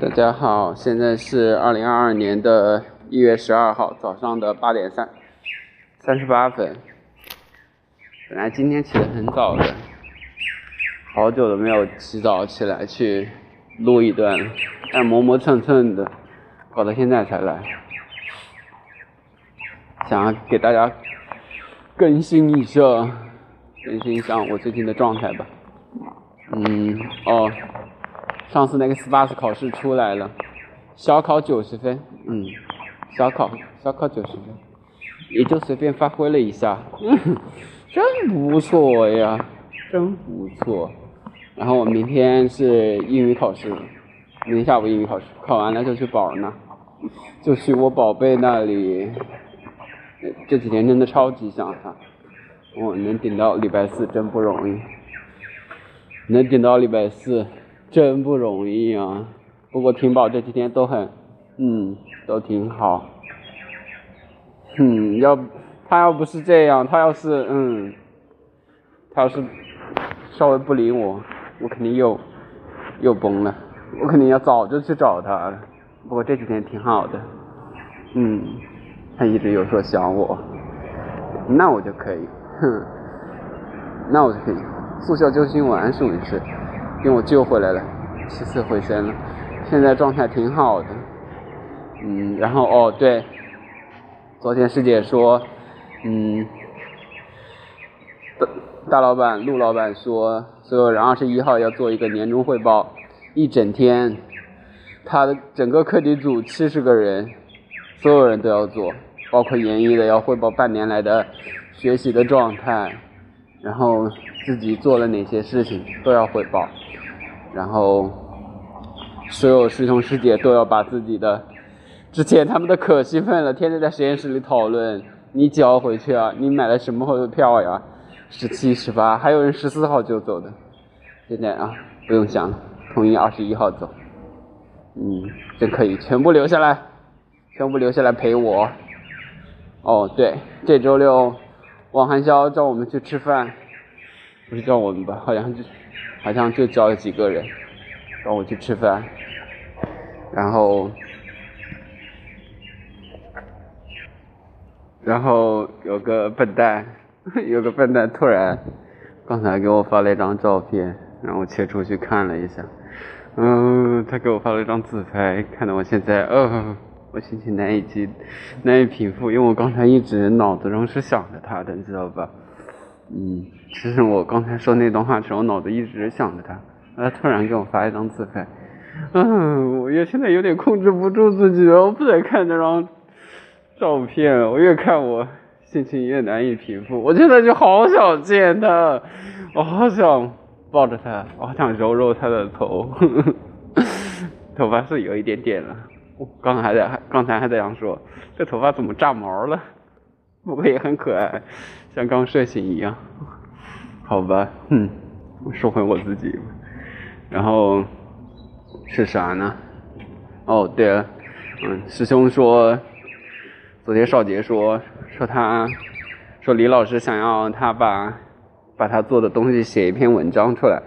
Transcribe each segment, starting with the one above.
大家好，现在是二零二二年的一月十二号早上的八点三三十八分。本来今天起得很早的，好久都没有起早起来去录一段，但磨磨蹭蹭的，搞到现在才来，想要给大家更新一下，更新一下我最近的状态吧。嗯，哦。上次那个 SPA 考试出来了，小考九十分，嗯，小考小考九十分，也就随便发挥了一下，嗯，真不错呀，真不错。然后我明天是英语考试，明天下午英语考试，考完了就去宝儿那，就去我宝贝那里。这几天真的超级想他，我能顶到礼拜四真不容易，能顶到礼拜四。真不容易啊！不过婷宝这几天都很，嗯，都挺好。嗯，要他要不是这样，他要是嗯，他要是稍微不理我，我肯定又又崩了。我肯定要早就去找他了。不过这几天挺好的，嗯，他一直有说想我，那我就可以，哼，那我就可以速效救心丸送一次。给我救回来了，起死回生了，现在状态挺好的。嗯，然后哦对，昨天师姐说，嗯，大大老板陆老板说，所有人二十一号要做一个年终汇报，一整天，他的整个课题组七十个人，所有人都要做，包括研一的要汇报半年来的学习的状态，然后自己做了哪些事情都要汇报。然后，所有师兄师姐都要把自己的之前他们的可兴奋了，天天在实验室里讨论。你交回去啊？你买了什么的票呀？十七、十八，还有人十四号就走的。现在啊，不用想了，统一二十一号走。嗯，真可以，全部留下来，全部留下来陪我。哦，对，这周六，王寒霄叫我们去吃饭，不是叫我们吧？好像就。好像就叫了几个人，让我去吃饭，然后，然后有个笨蛋，有个笨蛋突然刚才给我发了一张照片，然后切出去看了一下，嗯，他给我发了一张自拍，看得我现在，呃，我心情难以及难以平复，因为我刚才一直脑子中是想着他的，你知道吧？嗯，其实我刚才说那段话时，我脑子一直想着他，他突然给我发一张自拍，嗯，我也现在有点控制不住自己了，我不再看这张照片，我越看我心情越难以平复，我现在就好想见他，我好想抱着他，我好想揉揉他的头，头发是有一点点了，我刚才还在刚才还在想说，这头发怎么炸毛了？不过也很可爱。像刚睡醒一样，好吧，嗯，说回我自己。然后是啥呢？哦，对了，嗯，师兄说，昨天少杰说说他，说李老师想要他把把他做的东西写一篇文章出来，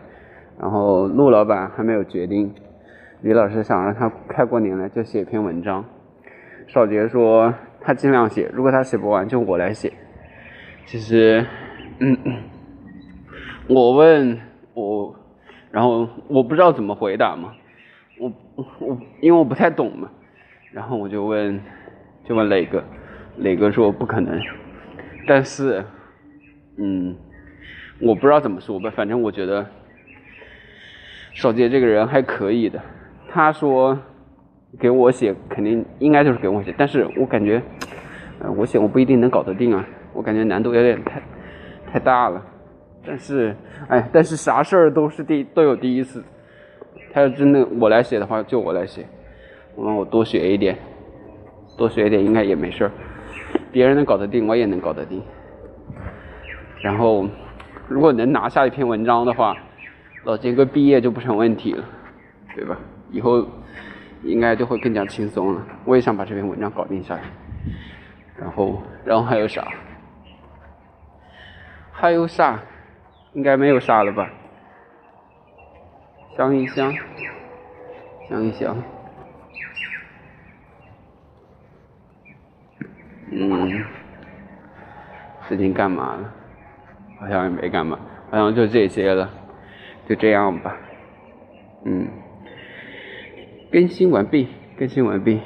然后陆老板还没有决定，李老师想让他快过年了就写一篇文章。少杰说他尽量写，如果他写不完就我来写。其实，嗯，我问我，然后我不知道怎么回答嘛，我我因为我不太懂嘛，然后我就问，就问磊哥，磊哥说不可能，但是，嗯，我不知道怎么说吧，反正我觉得，少杰这个人还可以的，他说给我写肯定应该就是给我写，但是我感觉，呃，我写我不一定能搞得定啊。我感觉难度有点太太大了，但是，哎，但是啥事儿都是第都有第一次。他要真的我来写的话，就我来写，我我多学一点，多学一点应该也没事儿。别人能搞得定，我也能搞得定。然后，如果能拿下一篇文章的话，老金哥毕业就不成问题了，对吧？以后应该就会更加轻松了。我也想把这篇文章搞定下来。然后，然后还有啥？还有啥？应该没有啥了吧？想一想，想一想。嗯，最近干嘛了？好像也没干嘛，好像就这些了，就这样吧。嗯，更新完毕，更新完毕。